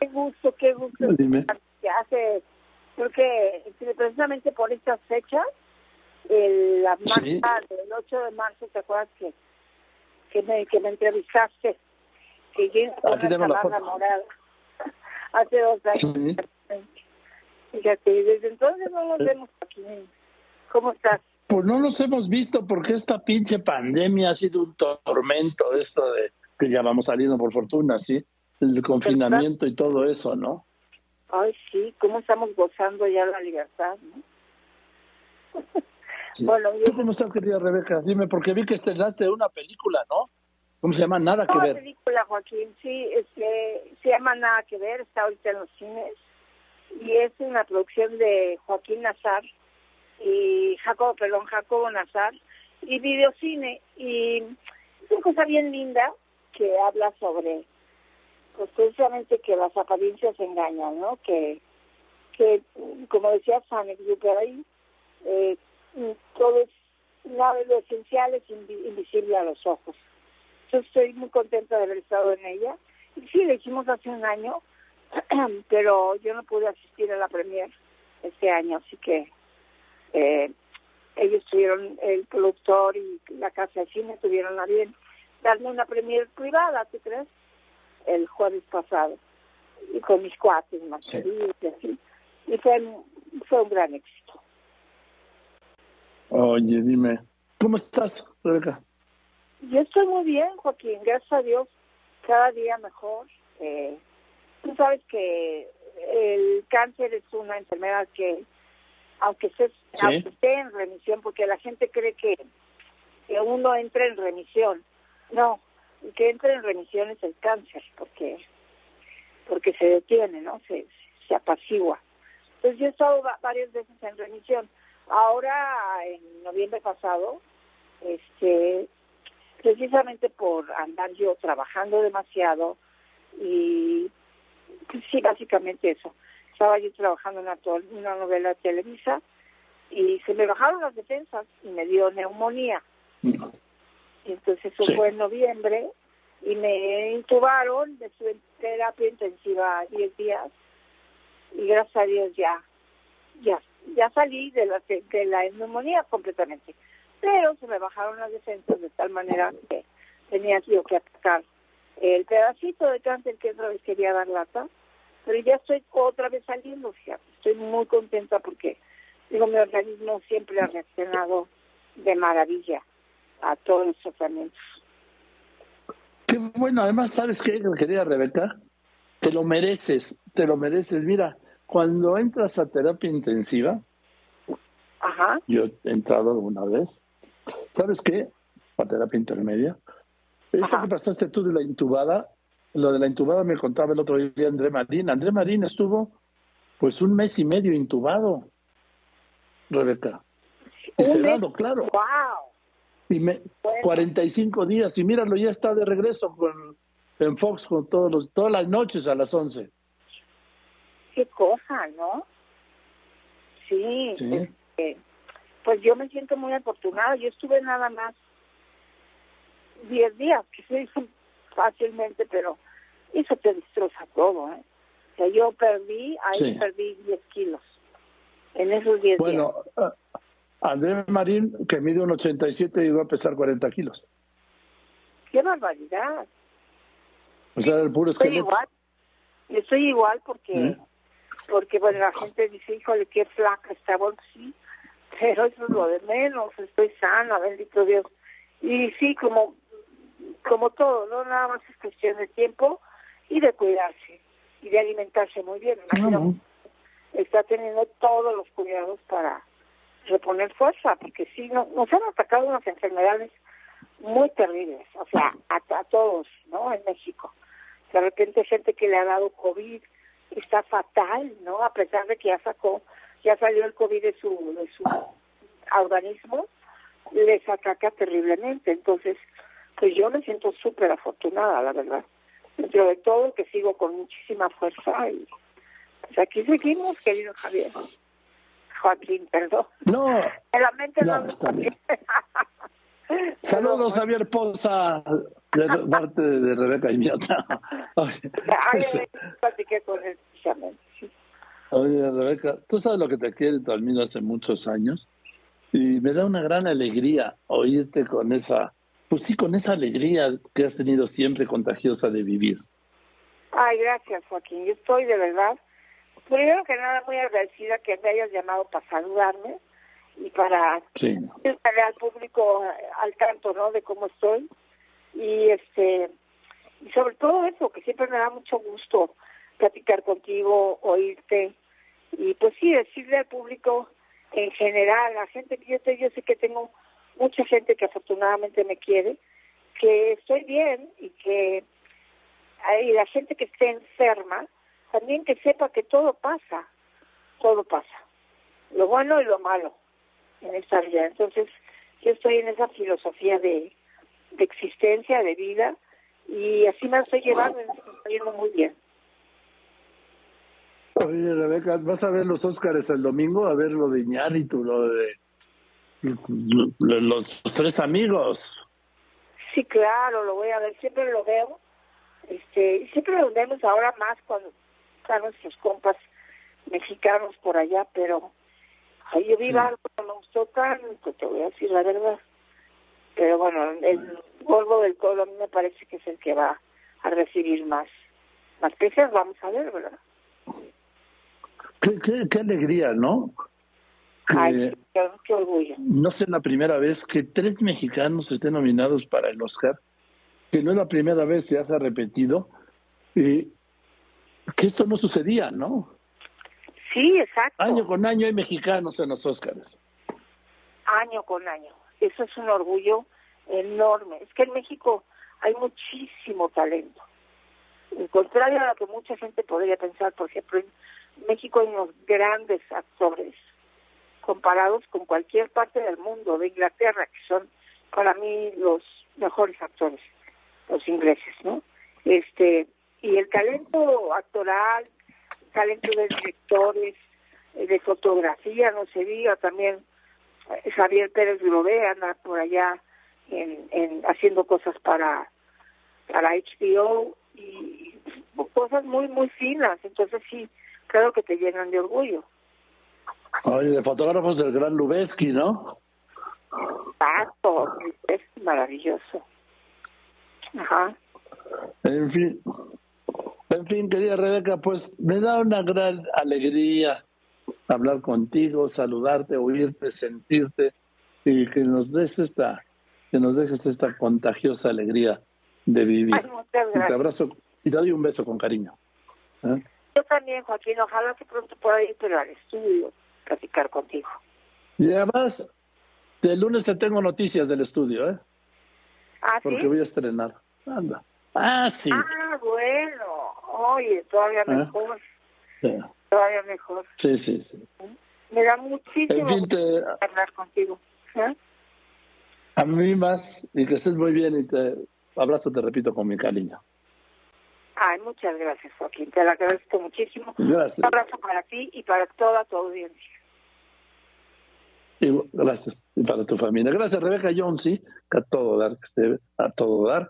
Qué gusto, qué gusto. Dime. Que hace, creo que precisamente por estas fechas, el, la Sí. marcha del 8 de marzo, ¿te acuerdas que, que, me, que me entrevistaste? Que yo Aquí tengo la foto. morada. Hace dos años. Sí. Fíjate, y desde entonces no nos vemos aquí. ¿Cómo estás? Pues no nos hemos visto porque esta pinche pandemia ha sido un tormento, esto de que ya vamos saliendo por fortuna, ¿sí? El confinamiento y todo eso, ¿no? Ay, sí, cómo estamos gozando ya la libertad, ¿no? Sí. Bueno, yo ¿Tú cómo estás, querida Rebeca? Dime, porque vi que estrenaste una película, ¿no? ¿Cómo se llama? Nada que Una ver. película, Joaquín, sí, este, se llama Nada que ver, está ahorita en los cines y es una producción de Joaquín Nazar y Jacobo, perdón, Jacobo Nazar y Videocine y es una cosa bien linda que habla sobre, pues precisamente que las apariencias engañan, ¿no? Que, que como decía San Exupéry, eh, todo es, lo esencial es invi- invisible a los ojos. Yo estoy muy contenta de haber estado en ella. Y sí, la hicimos hace un año, pero yo no pude asistir a la premier este año, así que eh, ellos tuvieron, el productor y la casa de cine tuvieron a bien darme una premier privada, ¿tú crees? El jueves pasado. Y con mis cuates, más Sí. y así. Y fue, fue un gran éxito. Oye, dime, ¿cómo estás, Rebeca? Yo estoy muy bien, Joaquín, gracias a Dios, cada día mejor. Eh, tú sabes que el cáncer es una enfermedad que, aunque Sí. aunque esté en remisión, porque la gente cree que, que uno entra en remisión. No, que entra en remisión es el cáncer, porque porque se detiene, ¿no? Se, se apacigua. Entonces yo he estado va- varias veces en remisión. Ahora, en noviembre pasado, este precisamente por andar yo trabajando demasiado y pues, sí, básicamente eso. Estaba yo trabajando en una, una novela Televisa y se me bajaron las defensas y me dio neumonía. Y entonces eso Sí. fue en noviembre y me intubaron, estuve en terapia intensiva 10 días y gracias a Dios ya, ya, ya salí de la, de la neumonía completamente. Pero se me bajaron las defensas de tal manera que tenía yo que atacar el pedacito de cáncer que otra vez quería dar lata, pero ya estoy otra vez saliendo, fíjate, estoy muy contenta porque digo, mi organismo siempre ha reaccionado de maravilla a todos los tratamientos. Qué bueno, además, ¿sabes qué, querida Rebeca? Te lo mereces, te lo mereces. Mira, cuando entras a terapia intensiva, Ajá, yo he entrado alguna vez, ¿sabes qué? A terapia intermedia. Eso Ajá. que pasaste tú de la intubada, lo de la intubada me contaba el otro día André Marín. André Marín estuvo pues un mes y medio intubado, Rebeca. Y sedado, claro. wow, Y me, Bueno. 45 días. Y míralo, ya está de regreso con, en Fox con todos los, todas las noches a las 11. qué cosa, ¿no? Sí, Sí. este, pues yo me siento muy afortunada. Yo estuve nada más 10 días, que se dicen fácilmente, pero eso te destroza todo, ¿eh? O sea, yo perdí, ahí Sí. perdí 10 kilos en esos 10 días. Bueno, ah, André Marín, que mide un 87, iba a pesar 40 kilos. ¡Qué barbaridad! O sea, el puro Estoy esqueleto. igual. Estoy igual porque, ¿Eh? porque bueno, la gente dice, híjole, qué flaca está. Bueno, sí, pero eso es lo de menos. Estoy sana, bendito Dios. Y sí, como, como todo, ¿no? Nada más es cuestión de tiempo y de cuidarse y de alimentarse muy bien. Imagino, está teniendo todos los cuidados para reponer fuerza, porque sí, no, nos han atacado unas enfermedades muy terribles, o sea, a, a todos, ¿no? En México. De repente gente que le ha dado COVID está fatal, ¿no? A pesar de que ya sacó, ya salió el COVID de su, de su organismo, les ataca terriblemente. Entonces, pues yo me siento súper afortunada, la verdad. Dentro de todo, que sigo con muchísima fuerza y pues aquí seguimos, querido Javier. Joaquín, perdón. No, En la mente No, no, saludos, Javier Poza. de parte de Rebeca y con él Oye, Rebeca, tú sabes lo que te quiere tu amigo hace muchos años y me da una gran alegría oírte con esa, pues sí, con esa alegría que has tenido siempre contagiosa de vivir. Ay, gracias, Joaquín. Yo estoy de verdad, primero que nada, muy agradecida que me hayas llamado para saludarme y para sí. estar al público al tanto, ¿no? De cómo estoy y este y sobre todo eso que siempre me da mucho gusto platicar contigo, oírte y pues sí decirle al público en general, la gente que yo, yo sé que tengo mucha gente que afortunadamente me quiere, que estoy bien y que y la gente que esté enferma, también que sepa que todo pasa, todo pasa, lo bueno y lo malo en esta vida. Entonces, yo estoy en esa filosofía de, de existencia, de vida, y así me estoy llevando, me estoy yendo muy bien. Oye, Rebeca, ¿vas a ver los Óscares el domingo? A ver lo de Iñárritu, lo de los, tres amigos. Sí, claro, lo voy a ver, siempre lo veo. Este, siempre lo vemos ahora más cuando están nuestros compas mexicanos por allá, pero ahí yo vi algo que me gustó tanto, te voy a decir la verdad. Pero bueno, el polvo del colo a mí me parece que es el que va a recibir más, más peces, vamos a ver, ¿verdad? Qué, alegría, ¿no? Ay, qué, orgullo. No sé la primera vez que tres mexicanos estén nominados para el Oscar, que no es la primera vez, se ha repetido, que esto no sucedía, ¿no? Sí, exacto. Año con año hay mexicanos en los Oscars. Año con año. Eso es un orgullo enorme. Es que en México hay muchísimo talento. En contrario a lo que mucha gente podría pensar, por ejemplo, en México hay unos grandes actores comparados con cualquier parte del mundo, de Inglaterra, que son para mí los mejores actores, los ingleses, ¿no? Este, y el talento actoral, talento de directores, eh, de fotografía, no se diga, también eh, Javier Pérez Grové anda por allá en, en haciendo cosas para para HBO y cosas muy muy finas, entonces sí claro que te llenan de orgullo. Oye, de fotógrafos del gran Lubeski, ¿no? Exacto, es maravilloso. Ajá. En fin, en fin, querida Rebeca, pues me da una gran alegría hablar contigo, saludarte, oírte, sentirte y que nos des esta, que nos dejes esta contagiosa alegría de vivir. y te abrazo y te doy un beso con cariño. ¿eh? Yo también, Joaquín, ojalá que pronto pueda ir pero al estudio, platicar contigo. Y además, el lunes te tengo noticias del estudio, ¿eh? ¿Ah, Porque voy a estrenar. Anda. Ah, sí. Ah, bueno. Oye, todavía ¿Eh? mejor. Todavía mejor. Sí, sí, sí. Me da muchísimo hablar contigo. ¿eh? A mí más, y que estés muy bien y te abrazo, te repito, con mi cariño. Ay, muchas gracias, Joaquín. Te lo agradezco muchísimo. Gracias. Un abrazo para ti y para toda tu audiencia. Y, gracias. Y para tu familia. Gracias, Rebeca Jones, sí, a todo dar, a todo dar.